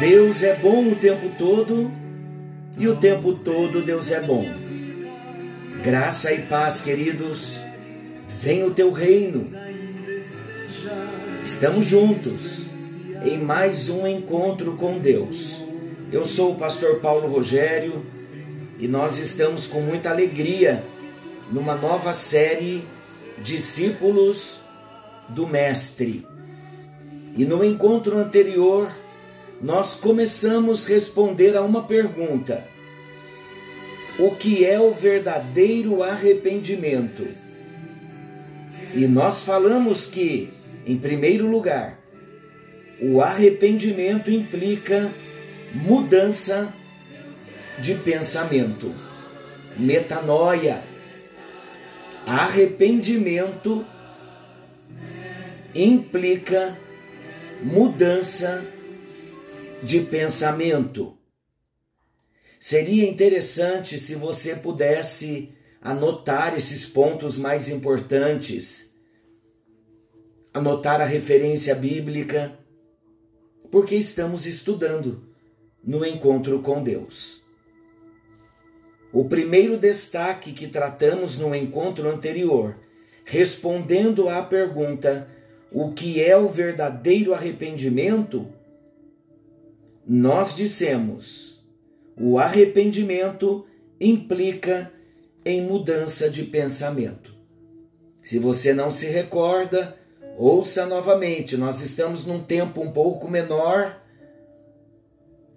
Deus é bom o tempo todo e o tempo todo Deus é bom. Graça e paz, queridos, vem o teu reino. Estamos juntos em mais um encontro com Deus. Eu sou o pastor Paulo Rogério e nós estamos com muita alegria numa nova série Discípulos do Mestre. E no encontro anterior, nós começamos a responder a uma pergunta: O que é o verdadeiro arrependimento? E nós falamos que, em primeiro lugar, o arrependimento implica mudança de pensamento, metanoia. Arrependimento implica mudança de pensamento. Seria interessante se você pudesse anotar esses pontos mais importantes, anotar a referência bíblica, porque estamos estudando no encontro com Deus. O primeiro destaque que tratamos no encontro anterior, respondendo à pergunta: o que é o verdadeiro arrependimento? Nós dissemos: o arrependimento implica em mudança de pensamento. Se você não se recorda, ouça novamente, nós estamos num tempo um pouco menor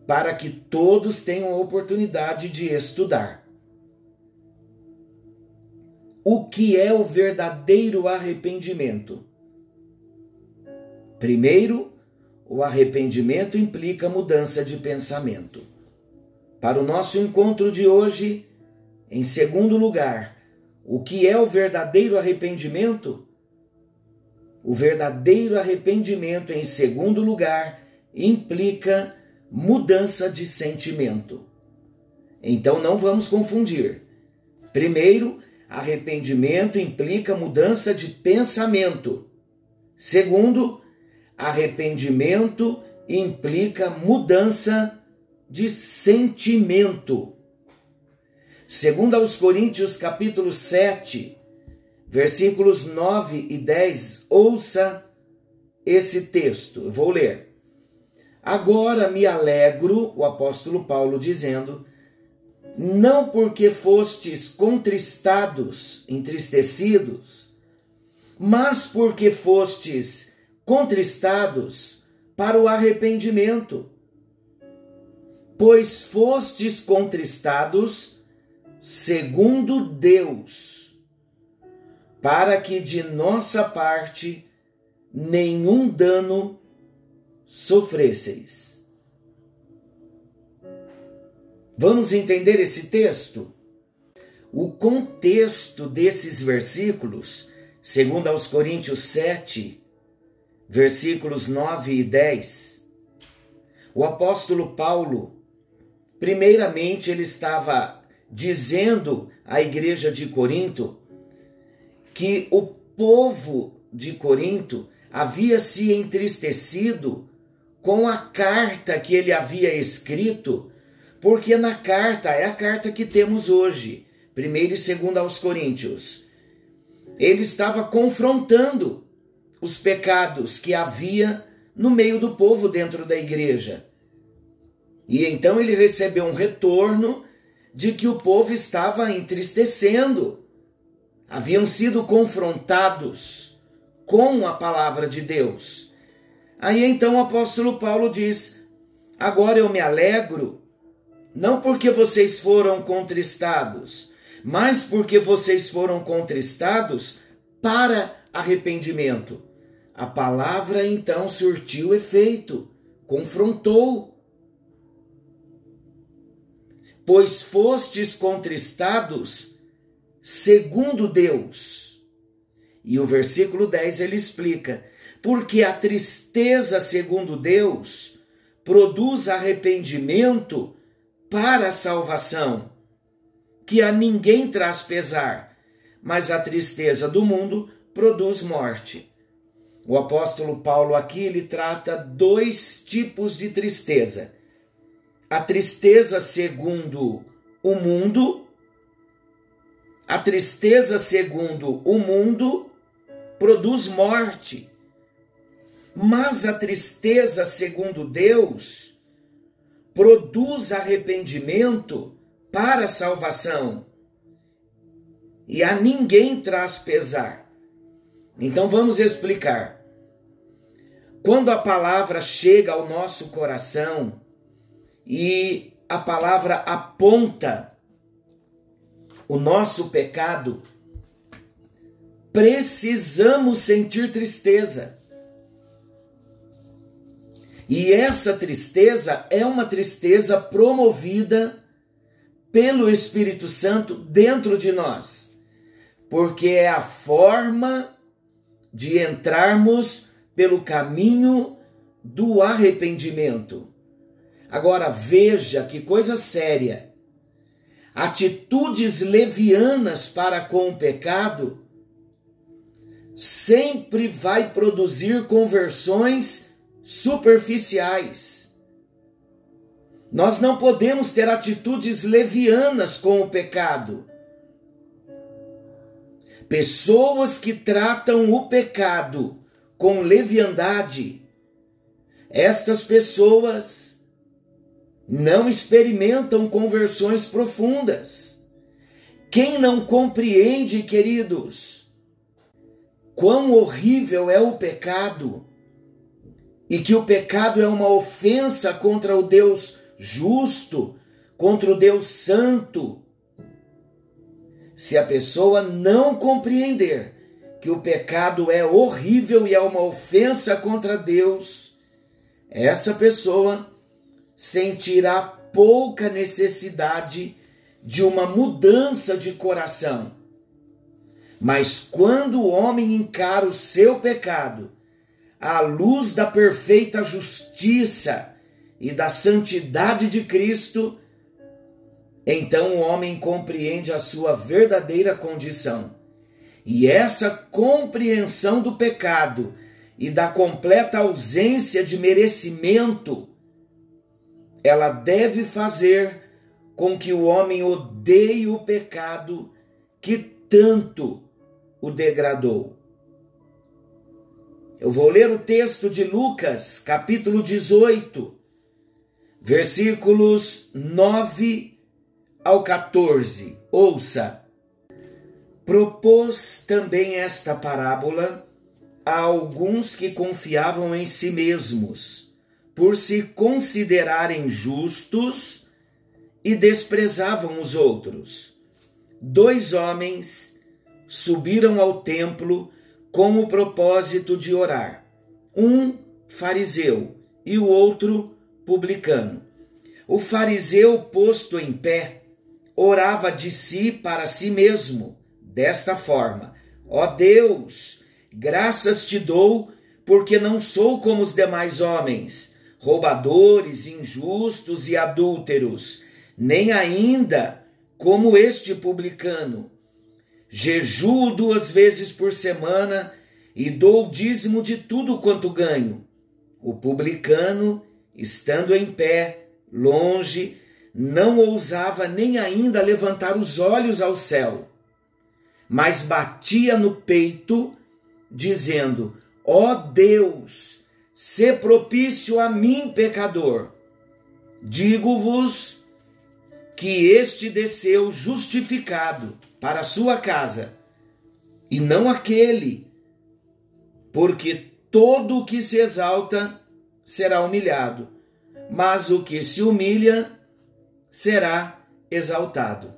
para que todos tenham a oportunidade de estudar. O que é o verdadeiro arrependimento? Primeiro, o arrependimento implica mudança de pensamento. Para o nosso encontro de hoje, em segundo lugar, o que é o verdadeiro arrependimento? O verdadeiro arrependimento, em segundo lugar, implica mudança de sentimento. Então não vamos confundir. Primeiro, arrependimento implica mudança de pensamento. Segundo, arrependimento implica mudança de sentimento. Segundo aos Coríntios capítulo 7, versículos 9 e 10, ouça esse texto. Eu vou ler. Agora me alegro, o apóstolo Paulo dizendo, não porque fostes contristados, entristecidos, mas porque fostes contristados para o arrependimento. Pois fostes contristados segundo Deus, para que de nossa parte nenhum dano sofresseis. Vamos entender esse texto? O contexto desses versículos, segundo aos Coríntios 7, versículos 9 e 10, o apóstolo Paulo, primeiramente, ele estava dizendo à igreja de Corinto que o povo de Corinto havia se entristecido com a carta que ele havia escrito, porque na carta é a carta que temos hoje, primeira e segunda aos Coríntios. Ele estava confrontando os pecados que havia no meio do povo dentro da igreja. E então ele recebeu um retorno de que o povo estava entristecendo. Haviam sido confrontados com a palavra de Deus Aí então o apóstolo Paulo diz: Agora eu me alegro, não porque vocês foram contristados, mas porque vocês foram contristados para arrependimento. A palavra então surtiu efeito, confrontou. Pois fostes contristados segundo Deus. E o versículo 10 ele explica: porque a tristeza, segundo Deus, produz arrependimento para a salvação, que a ninguém traz pesar, mas a tristeza do mundo produz morte. O apóstolo Paulo aqui ele trata dois tipos de tristeza. A tristeza segundo o mundo, a tristeza segundo o mundo produz morte. Mas a tristeza segundo Deus produz arrependimento para salvação. E a ninguém traz pesar. Então vamos explicar. Quando a palavra chega ao nosso coração e a palavra aponta o nosso pecado, precisamos sentir tristeza. E essa tristeza é uma tristeza promovida pelo Espírito Santo dentro de nós, porque é a forma de entrarmos pelo caminho do arrependimento. Agora veja que coisa séria. Atitudes levianas para com o pecado sempre vai produzir conversões superficiais. Nós não podemos ter atitudes levianas com o pecado. Pessoas que tratam o pecado com leviandade, estas pessoas não experimentam conversões profundas. Quem não compreende, queridos, quão horrível é o pecado e que o pecado é uma ofensa contra o Deus justo, contra o Deus santo. Se a pessoa não compreender que o pecado é horrível e é uma ofensa contra Deus, essa pessoa sentirá pouca necessidade de uma mudança de coração. Mas quando o homem encara o seu pecado à luz da perfeita justiça e da santidade de Cristo, então o homem compreende a sua verdadeira condição. E essa compreensão do pecado e da completa ausência de merecimento, ela deve fazer com que o homem odeie o pecado que tanto o degradou. Eu vou ler o texto de Lucas, capítulo 18, versículos 9 ao 14. Ouça. Propôs também esta parábola a alguns que confiavam em si mesmos, por se considerarem justos e desprezavam os outros. Dois homens subiram ao templo com o propósito de orar. Um fariseu e o outro publicano. O fariseu, posto em pé, orava de si para si mesmo, desta forma: Ó Deus, graças te dou, porque não sou como os demais homens, roubadores, injustos e adúlteros, nem ainda como este publicano. Jejuo duas vezes por semana e dou o dízimo de tudo quanto ganho. O publicano estando em pé, longe, não ousava nem ainda levantar os olhos ao céu, mas batia no peito, dizendo: Ó oh Deus, se propício a mim, pecador. Digo-vos que este desceu justificado para a sua casa, e não aquele, porque todo o que se exalta será humilhado, mas o que se humilha será exaltado.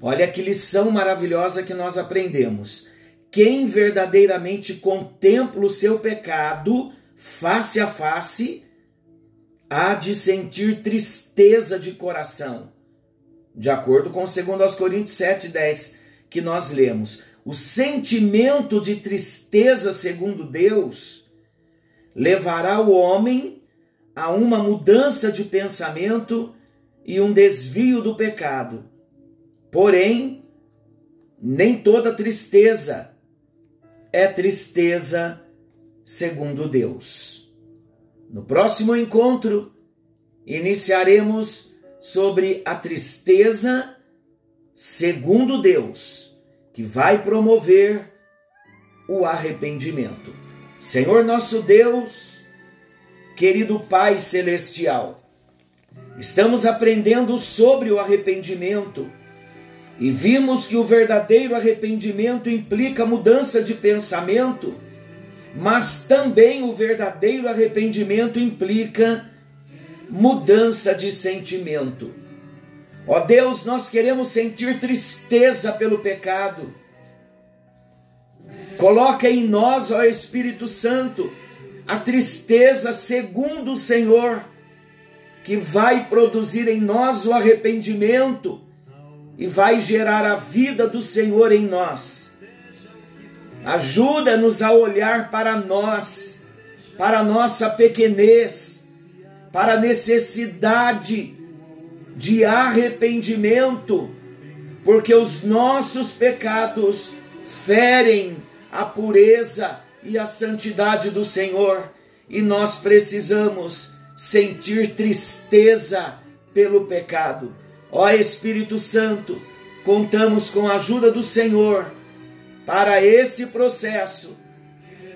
Olha que lição maravilhosa que nós aprendemos. Quem verdadeiramente contempla o seu pecado face a face, há de sentir tristeza de coração. De acordo com 2 Coríntios 7,10, que nós lemos, o sentimento de tristeza, segundo Deus, levará o homem a uma mudança de pensamento e um desvio do pecado. Porém, nem toda tristeza é tristeza segundo Deus. No próximo encontro, iniciaremos sobre a tristeza segundo Deus, que vai promover o arrependimento. Senhor nosso Deus, querido Pai Celestial, estamos aprendendo sobre o arrependimento e vimos que o verdadeiro arrependimento implica mudança de pensamento, mas também o verdadeiro arrependimento implica mudança de sentimento. Ó Deus, nós queremos sentir tristeza pelo pecado Coloca em nós, ó Espírito Santo, a tristeza segundo o Senhor, que vai produzir em nós o arrependimento e vai gerar a vida do Senhor em nós. Ajuda-nos a olhar para nós, para nossa pequenez, para a necessidade de arrependimento, porque os nossos pecados ferem a pureza e a santidade do Senhor, e nós precisamos sentir tristeza pelo pecado. Ó Espírito Santo, contamos com a ajuda do Senhor para esse processo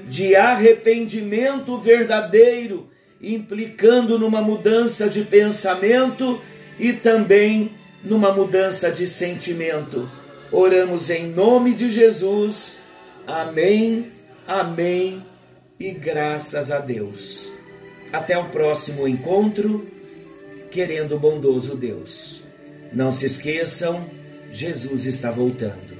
de arrependimento verdadeiro, implicando numa mudança de pensamento e também numa mudança de sentimento. Oramos em nome de Jesus. Amém, amém e graças a Deus. Até o próximo encontro, querendo o bondoso Deus. Não se esqueçam, Jesus está voltando.